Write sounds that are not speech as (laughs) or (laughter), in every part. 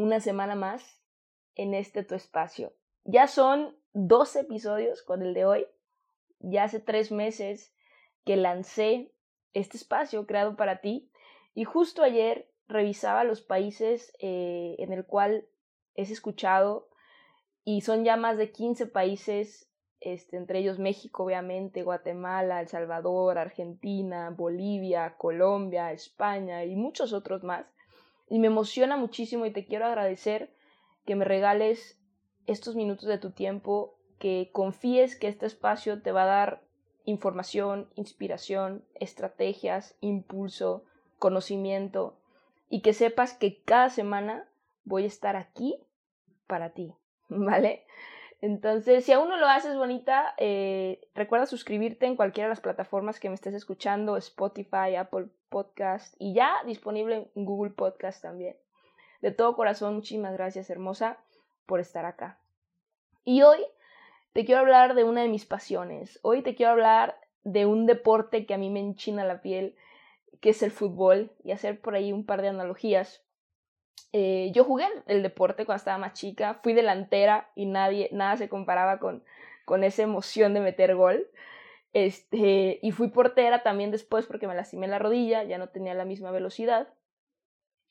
una semana más en este tu espacio. Ya son dos episodios con el de hoy. Ya hace tres meses que lancé este espacio creado para ti y justo ayer revisaba los países eh, en el cual es escuchado y son ya más de 15 países, este, entre ellos México, obviamente, Guatemala, El Salvador, Argentina, Bolivia, Colombia, España y muchos otros más. Y me emociona muchísimo y te quiero agradecer que me regales estos minutos de tu tiempo, que confíes que este espacio te va a dar información, inspiración, estrategias, impulso, conocimiento y que sepas que cada semana voy a estar aquí para ti, (laughs) ¿vale? Entonces, si aún no lo haces, bonita, eh, recuerda suscribirte en cualquiera de las plataformas que me estés escuchando, Spotify, Apple Podcast y ya disponible en Google Podcast también. De todo corazón, muchísimas gracias, hermosa, por estar acá. Y hoy te quiero hablar de una de mis pasiones. Hoy te quiero hablar de un deporte que a mí me enchina la piel, que es el fútbol, y hacer por ahí un par de analogías. Eh, yo jugué el deporte cuando estaba más chica, fui delantera y nadie, nada se comparaba con, con esa emoción de meter gol. Este, y fui portera también después porque me lastimé la rodilla, ya no tenía la misma velocidad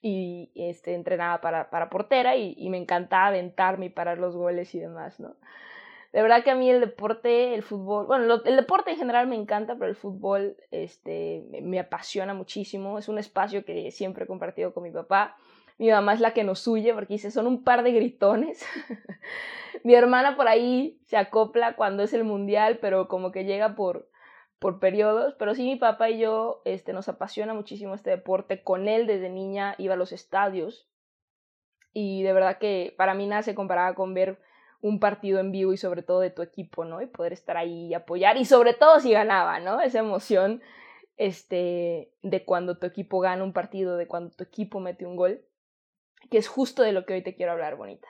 y este, entrenaba para, para portera y, me encantaba aventarme y parar los goles y demás, ¿no? De verdad que a mí el deporte, el fútbol, bueno, el deporte en general me encanta, pero el fútbol este, me, apasiona muchísimo. Es un espacio que siempre he compartido con mi papá. Mi mamá es la que nos huye porque dice, son un par de gritones. (laughs) mi hermana por ahí se acopla cuando es el mundial, pero como que llega por, por periodos, pero sí mi papá y yo este, nos apasiona muchísimo este deporte. Con él desde niña iba a los estadios y de verdad que para mí nada se comparaba con ver un partido en vivo y sobre todo de tu equipo, ¿no? Y poder estar ahí y apoyar y sobre todo si ganaba, ¿no? Esa emoción este, de cuando tu equipo gana un partido, de cuando tu equipo mete un gol, que es justo de lo que hoy te quiero hablar, bonita.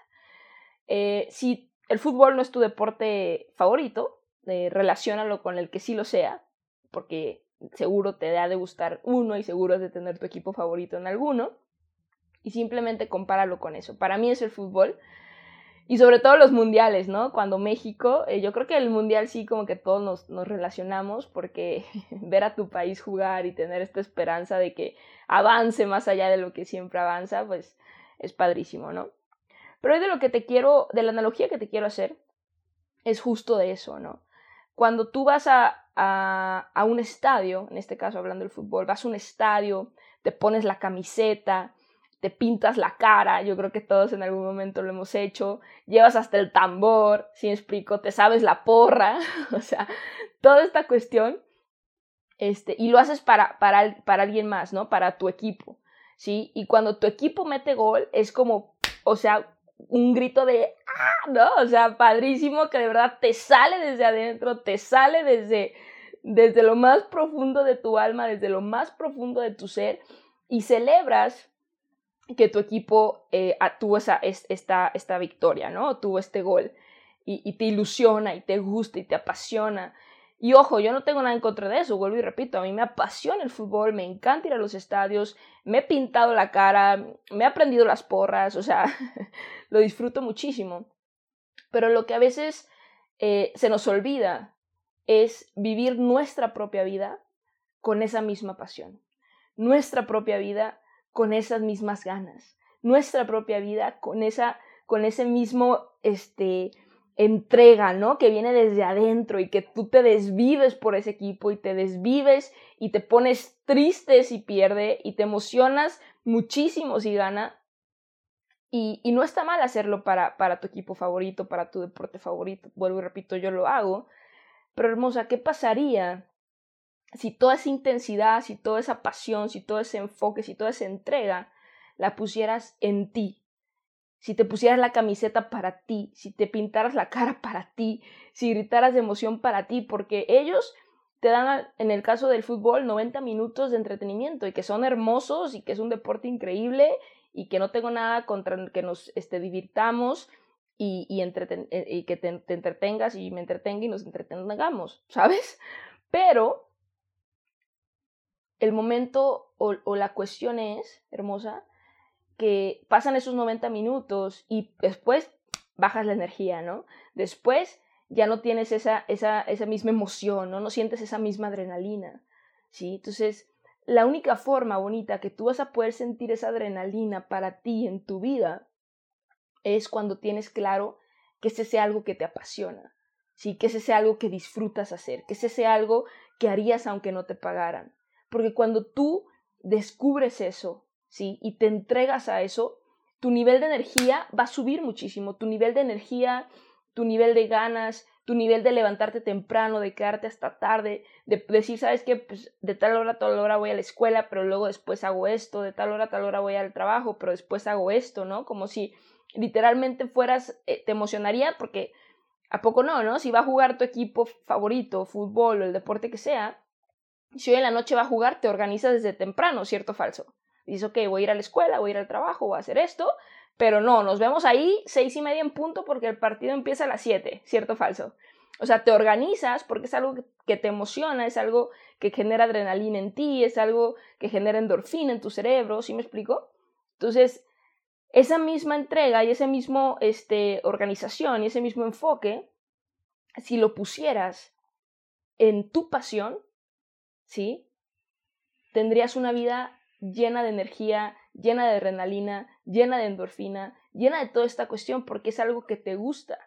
Eh, si el fútbol no es tu deporte favorito, eh, relaciónalo con el que sí lo sea, porque seguro te da de gustar uno y seguro es de tener tu equipo favorito en alguno, y simplemente compáralo con eso. Para mí es el fútbol, y sobre todo los mundiales, ¿no? Cuando México, eh, yo creo que el mundial sí como que todos nos, nos, relacionamos porque (laughs) ver a tu país jugar y tener esta esperanza de que avance más allá de lo que siempre avanza, pues es padrísimo, ¿no? Pero hoy de lo que te quiero, de la analogía que te quiero hacer, es justo de eso, ¿no? Cuando tú vas a, a, a un estadio, en este caso hablando del fútbol, vas a un estadio, te pones la camiseta, te pintas la cara, yo creo que todos en algún momento lo hemos hecho, llevas hasta el tambor, si me explico, te sabes la porra, (laughs) o sea, toda esta cuestión, este, y lo haces para, para, para alguien más, ¿no? Para tu equipo, ¿sí? Y cuando tu equipo mete gol, es como, o sea, un grito de, ¡ah! ¿no? O sea, padrísimo que de verdad te sale desde adentro, te sale desde, desde lo más profundo de tu alma, desde lo más profundo de tu ser, y celebras que tu equipo eh, tuvo esa, esta, esta victoria, ¿no? Tuvo este gol y, te ilusiona y te gusta y te apasiona. Y ojo, yo no tengo nada en contra de eso, vuelvo y repito, a mí me apasiona el fútbol, me encanta ir a los estadios, me he pintado la cara, me he aprendido las porras, o sea, (laughs) lo disfruto muchísimo. Pero lo que a veces eh, se nos olvida es vivir nuestra propia vida con esa misma pasión, nuestra propia vida con esas mismas ganas, nuestra propia vida con, esa, con ese mismo este, entrega, ¿no? Que viene desde adentro y que tú te desvives por ese equipo y te desvives y te pones triste si pierde y te emocionas muchísimo si gana. Y, y no está mal hacerlo para, para tu equipo favorito, para tu deporte favorito. Vuelvo y repito, yo lo hago. Pero hermosa, ¿qué pasaría si toda esa intensidad, si toda esa pasión, si todo ese enfoque, si toda esa entrega la pusieras en ti? Si te pusieras la camiseta para ti, si te pintaras la cara (laughs) para ti, si gritaras de emoción para ti, porque ellos te dan, en el caso del fútbol, 90 minutos de entretenimiento y que son hermosos y que es un deporte increíble y que no tengo nada contra que nos este, divirtamos y, y, eh, y que te, entretengas y me entretenga y nos entretengamos, ¿sabes? Pero el momento o la cuestión es, hermosa, que pasan esos 90 minutos y después bajas la energía, ¿no? Después ya no tienes esa, esa, esa misma emoción, ¿no? No sientes esa misma adrenalina, ¿sí? Entonces, la única forma bonita que tú vas a poder sentir esa adrenalina para ti en tu vida es cuando tienes claro que ese sea algo que te apasiona, ¿sí? Que ese sea algo que disfrutas hacer, que ese sea algo que harías aunque no te pagaran. Porque cuando tú descubres eso, ¿sí? Y te entregas a eso, tu nivel de energía va a subir muchísimo, tu nivel de energía tu nivel de ganas, tu nivel de levantarte temprano, de quedarte hasta tarde, de decir, ¿sabes qué? Pues de tal hora a tal hora voy a la escuela, pero luego después hago esto, de tal hora a tal hora voy al trabajo, pero después hago esto, ¿no? Como si literalmente fueras, eh, te emocionaría porque, ¿a poco no, no? Si va a jugar tu equipo favorito, fútbol o el deporte que sea, si hoy en la noche va a jugar, te organizas desde temprano, ¿cierto o falso? Dices, ok, voy a ir a la escuela, voy a ir al trabajo, voy a hacer esto, pero no, nos vemos ahí seis y media en punto porque el partido empieza a las siete, ¿cierto o falso? O sea, te organizas porque es algo que te emociona, es algo que genera adrenalina en ti, es algo que genera endorfina en tu cerebro, ¿sí me explico? Entonces, esa misma entrega y esa misma este, organización y ese mismo enfoque, si lo pusieras en tu pasión, ¿sí? Tendrías una vida llena de energía, llena de adrenalina, llena de endorfina, llena de toda esta cuestión porque es algo que te gusta.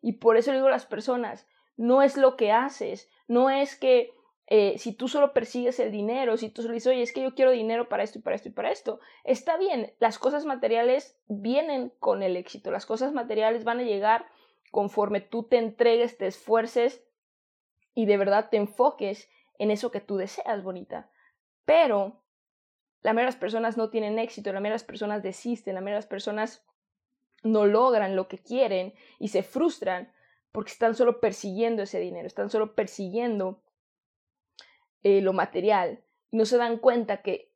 Y por eso le digo a las personas, no es lo que haces, no es que eh, si tú solo persigues el dinero, si tú solo dices, oye, es que yo quiero dinero para esto y para esto y para esto, está bien, las cosas materiales vienen con el éxito, las cosas materiales van a llegar conforme tú te entregues, te esfuerces y de verdad te enfoques en eso que tú deseas, bonita. Pero la mayoría de las personas no tienen éxito, la mayoría de las personas desisten, la mayoría de las personas no logran lo que quieren y se frustran porque están solo persiguiendo ese dinero, están solo persiguiendo eh, lo material no se dan cuenta que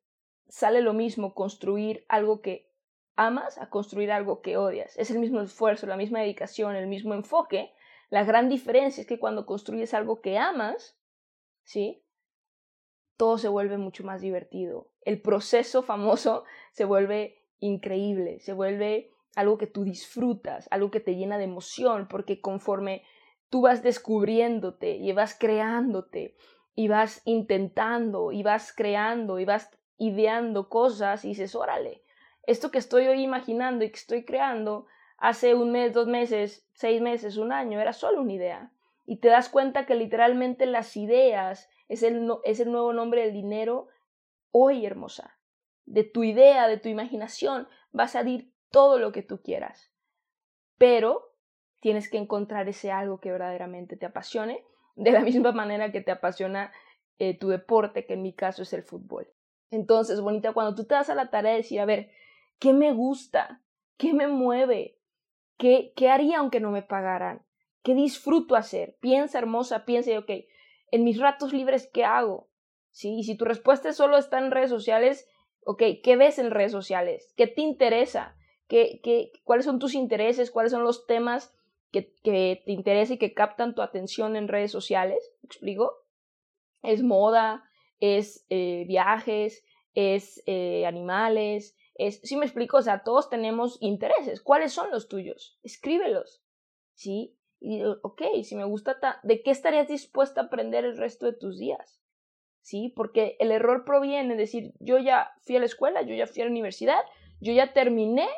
sale lo mismo construir algo que amas a construir algo que odias. Es el mismo esfuerzo, la misma dedicación, el mismo enfoque. La gran diferencia es que cuando construyes algo que amas, ¿sí? Todo se vuelve mucho más divertido. El proceso famoso (laughs) se vuelve increíble, se vuelve algo que tú disfrutas, algo que te llena de emoción, porque conforme tú vas descubriéndote y vas creándote y vas intentando y vas creando y vas ideando cosas y dices, órale, esto que estoy hoy imaginando y que estoy creando hace un mes, dos meses, seis meses, un año, era solo una idea. Y te das cuenta que literalmente las ideas es el, es el nuevo nombre del dinero hoy, hermosa. De tu idea, de tu imaginación, va a salir todo lo que tú quieras. Pero tienes que encontrar ese algo que verdaderamente te apasione, de la (laughs) misma manera que te apasiona eh, tu deporte, que en mi caso es el fútbol. Entonces, bonita, cuando tú te das a la tarea de decir, a ver, ¿qué me gusta? ¿Qué me mueve? ¿Qué, qué haría aunque no me pagaran? ¿Qué disfruto hacer? Piensa, hermosa, piensa y, ok, en mis ratos libres, ¿qué hago? ¿Sí? Y si tu respuesta solo está en redes sociales, ok, ¿qué ves en redes sociales? ¿Qué te interesa? ¿Qué, qué, cuáles son tus intereses? ¿Cuáles son los temas que, te interesan y que captan tu atención en redes sociales? ¿Me explico? Es moda, es eh, viajes, es eh, animales, es, ¿sí me explico? O sea, todos tenemos intereses. ¿Cuáles son los tuyos? Escríbelos, ¿sí? Y ok, si me gusta, ¿de qué estarías dispuesta a aprender el resto de tus días? ¿Sí? Porque el error proviene de decir, yo ya fui a la escuela, yo ya fui a la universidad, yo ya terminé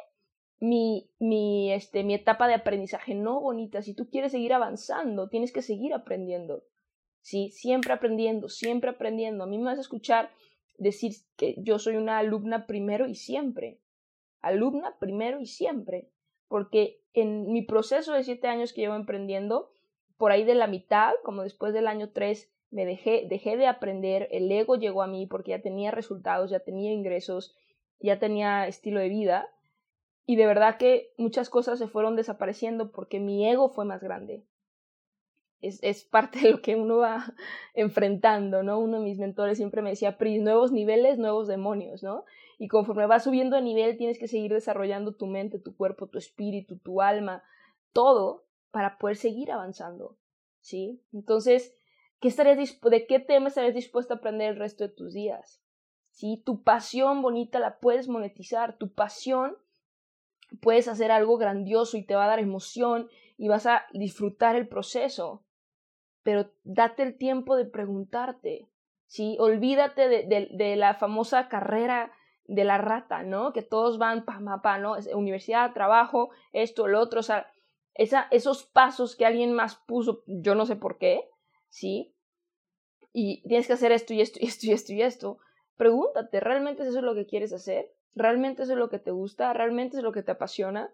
mi, mi, este, mi etapa de aprendizaje. No, bonita, si tú quieres seguir avanzando, tienes que seguir aprendiendo. ¿Sí? Siempre aprendiendo, siempre aprendiendo. A mí me vas a escuchar decir que yo soy una alumna primero y siempre. Alumna primero y siempre. Porque en mi proceso de siete años que llevo emprendiendo, por ahí de la mitad, como después del año tres, me dejé, dejé de aprender, el ego llegó a mí porque ya tenía resultados, ya tenía ingresos, ya tenía estilo de vida y de verdad que muchas cosas se fueron desapareciendo porque mi ego fue más grande. Es, es parte de lo que uno va (laughs) enfrentando, ¿no? Uno de mis mentores siempre me decía, Pris, nuevos niveles, nuevos demonios, ¿no? Y conforme vas subiendo de nivel, tienes que seguir desarrollando tu mente, tu cuerpo, tu espíritu, tu alma, todo para poder seguir avanzando, ¿sí? Entonces, ¿qué estarías ¿de qué tema estarías dispuesto a aprender el resto de tus días? ¿Sí? Tu pasión bonita la puedes monetizar, tu pasión puedes hacer algo grandioso y te va a dar emoción y vas a disfrutar el proceso. Pero date el tiempo de preguntarte, ¿sí? Olvídate de, de, la famosa carrera de la rata, ¿no? Que todos van pa, pa, pa, ¿no? Universidad, trabajo, esto, lo otro, o sea, esa, esos pasos que alguien más puso, yo no sé por qué, ¿sí? Y tienes que hacer esto y esto y esto y esto y esto. Pregúntate, ¿realmente eso es lo que quieres hacer? ¿Realmente eso es lo que te gusta? ¿Realmente es lo que te apasiona?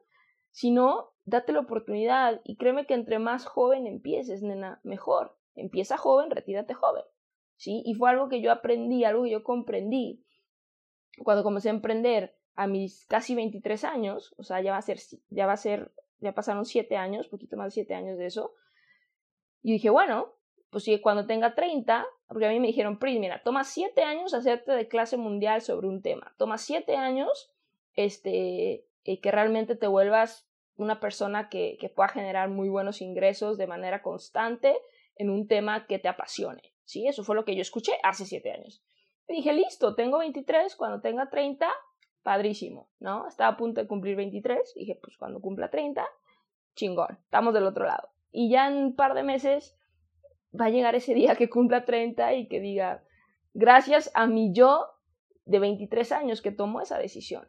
Si no, date la oportunidad y créeme que entre más joven empieces, nena, mejor. Empieza joven, retírate joven. ¿Sí? Y fue algo que yo aprendí, algo que yo comprendí cuando comencé a emprender a mis casi 23 años, o sea, ya va a ser, ya va a ser, ya pasaron 7 años, poquito más de 7 años de eso. Y dije, bueno, pues sí, cuando tenga 30, porque a mí me dijeron, Pris, mira, toma 7 años hacerte de clase mundial sobre un tema, toma 7 años este, eh, que realmente te vuelvas una persona que, que pueda generar muy buenos ingresos de manera constante en un tema que te apasione. Sí, eso fue lo que yo escuché hace 7 años. Dije, listo, tengo 23, cuando tenga 30, padrísimo, ¿no? Estaba a punto de cumplir 23, dije, pues cuando cumpla 30, chingón, estamos del otro lado. Y ya en un par de meses va a llegar ese día que cumpla 30 y que diga, gracias a mi yo de 23 años que tomó esa decisión.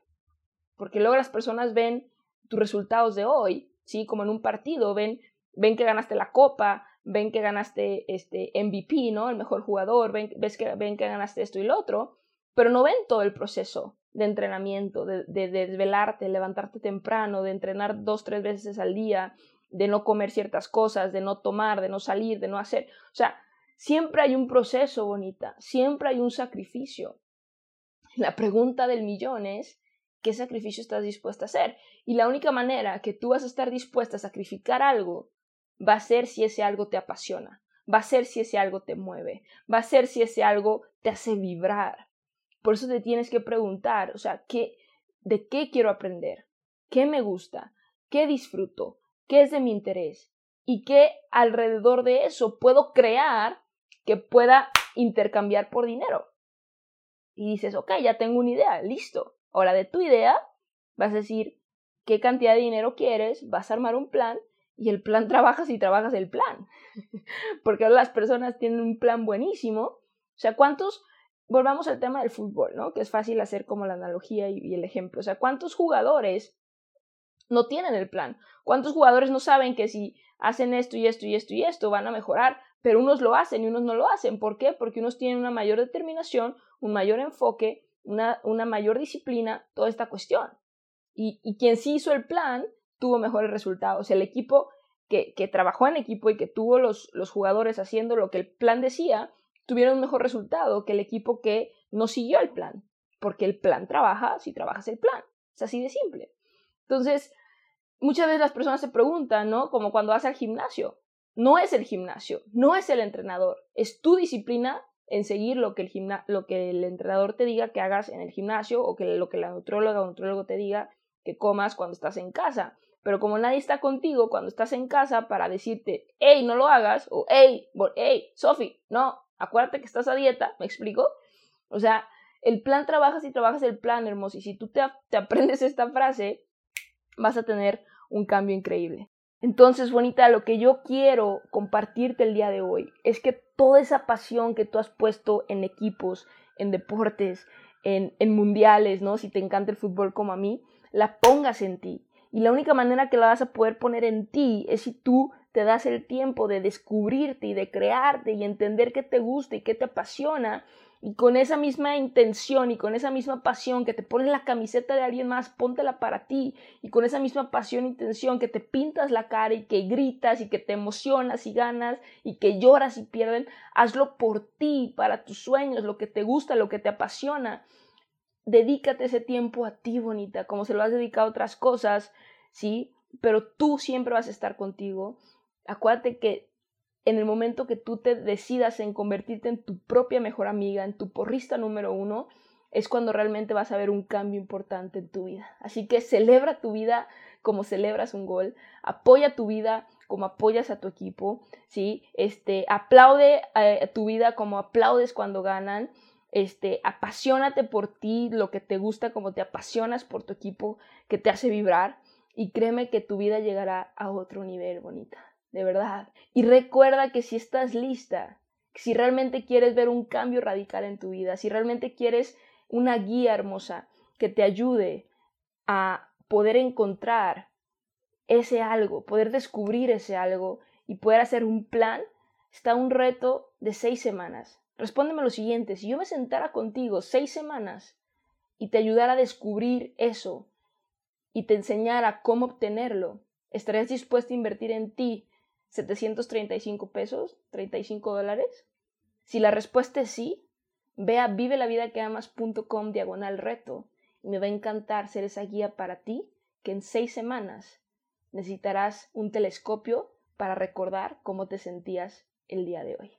Porque luego las personas ven tus resultados de hoy, ¿sí? Como en un partido, ven, ven que ganaste la copa, ven que ganaste este MVP, ¿no? El mejor jugador, ven, ves que, ven que ganaste esto y lo otro, pero no ven todo el proceso de entrenamiento, de, de, de desvelarte, levantarte temprano, de entrenar dos, tres veces al día, de no comer ciertas cosas, de no tomar, de no salir, de no hacer. O sea, siempre hay un proceso, bonita, siempre hay un sacrificio. La pregunta del millón es, ¿qué sacrificio estás dispuesta a hacer? Y la única manera que tú vas a estar dispuesta a sacrificar algo va a ser si ese algo te apasiona, va a ser si ese algo te mueve, va a ser si ese algo te hace vibrar. Por eso te tienes que preguntar, o sea, ¿qué, ¿de qué quiero aprender? ¿Qué me gusta? ¿Qué disfruto? qué es de mi interés y qué alrededor de eso puedo crear que pueda intercambiar por dinero. Y dices, ok, ya tengo una idea, listo. Ahora de tu idea vas a decir qué cantidad de dinero quieres, vas a armar un plan y el plan trabajas y trabajas el plan. (laughs) Porque las personas tienen un plan buenísimo. O sea, ¿cuántos, volvamos al tema del fútbol, ¿no? Que es fácil hacer como la analogía y, y el ejemplo. O sea, ¿cuántos jugadores no tienen el plan. ¿Cuántos jugadores no saben que si hacen esto y esto y esto y esto van a mejorar? Pero unos lo hacen y unos no lo hacen. ¿Por qué? Porque unos tienen una mayor determinación, un mayor enfoque, una, una mayor disciplina, toda esta cuestión. Y, y, quien sí hizo el plan tuvo mejores resultados. El equipo que, trabajó en equipo y que tuvo los, jugadores haciendo lo que el plan decía, tuvieron un mejor resultado que el equipo que no siguió el plan. Porque el plan trabaja si trabajas el plan. Es así de simple. Entonces, muchas veces las personas se preguntan, ¿no? Como cuando vas al gimnasio. No es el gimnasio, no es el entrenador, es tu disciplina en seguir lo que el, lo que el entrenador te diga que hagas en el gimnasio o que lo que la nutróloga o nutrólogo te diga que comas cuando estás en casa. Pero como nadie está contigo cuando estás en casa para decirte, hey, no lo hagas, o hey, hey, Sofi, no, acuérdate que estás a dieta, ¿me explico? O sea, el plan trabajas y trabajas el plan, hermoso. Y si tú te, aprendes esta frase, vas a tener un cambio increíble. Entonces, bonita, lo que yo quiero compartirte el día de hoy es que toda esa pasión que tú has puesto en equipos, en deportes, en, en mundiales, ¿no? Si te encanta el fútbol como a mí, la pongas en ti Y la única manera que la vas a poder poner en ti es si tú te das el tiempo de descubrirte y de crearte y entender qué te gusta y qué te apasiona. Y con esa misma intención y con esa misma pasión que te pones la camiseta de alguien más, póntela para ti. Y con esa misma pasión e intención que te pintas la cara y que gritas y que te emocionas y ganas y que lloras y pierden, hazlo por ti, para tus sueños, lo que te gusta, lo que te apasiona dedícate ese tiempo a ti, bonita, como se lo has dedicado a otras cosas, ¿sí? Pero tú siempre vas a estar contigo. Acuérdate que en el momento que tú te decidas en convertirte en tu propia mejor amiga, en tu porrista número uno, es cuando realmente vas a ver un cambio importante en tu vida. Así que celebra tu vida como celebras un gol, apoya tu vida como apoyas a tu equipo, ¿sí? Este, aplaude eh, a tu vida como aplaudes cuando ganan, este, apasionate por ti, lo que te gusta, como te apasionas por tu equipo, que te hace vibrar. Y créeme que tu vida llegará a otro nivel, bonita, de verdad. Y recuerda que si estás lista, si realmente quieres ver un cambio radical en tu vida, si realmente quieres una guía hermosa que te ayude a poder encontrar ese algo, poder descubrir ese algo y poder hacer un plan, está un reto de seis semanas Respóndeme lo siguiente, si yo me sentara contigo seis semanas y te ayudara a descubrir eso y te enseñara cómo obtenerlo, ¿estarías dispuesto a invertir en ti 735 pesos, 35 dólares? Si la respuesta es sí, ve a vivelavidaqueamas.com diagonal reto y me va a encantar ser esa guía para ti que en seis semanas necesitarás un telescopio para recordar cómo te sentías el día de hoy.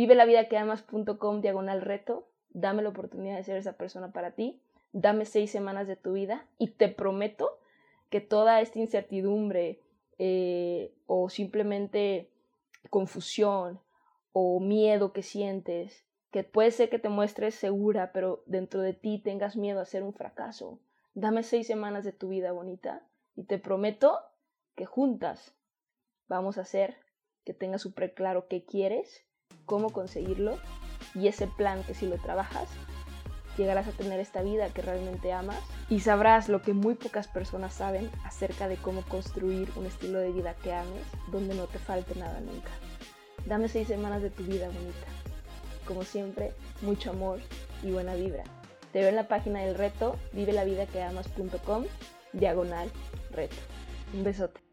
Vive la vida que amas.com diagonal reto. Dame la oportunidad de ser esa persona para ti. Dame seis semanas de tu vida y te prometo que toda esta incertidumbre eh, o simplemente confusión o miedo que sientes, que puede ser que te muestres segura, pero dentro de ti tengas miedo a ser un fracaso. Dame seis semanas de tu vida bonita y te prometo que juntas vamos a hacer que tengas súper claro qué quieres cómo conseguirlo y ese plan que si lo trabajas, llegarás a tener esta vida que realmente amas y sabrás lo que muy pocas personas saben acerca de cómo construir un estilo de vida que ames donde no te falte nada nunca. Dame seis semanas de tu vida bonita. Como siempre, mucho amor y buena vibra. Te veo en la página del reto, vive la vida que amas.com, diagonal reto. Un besote.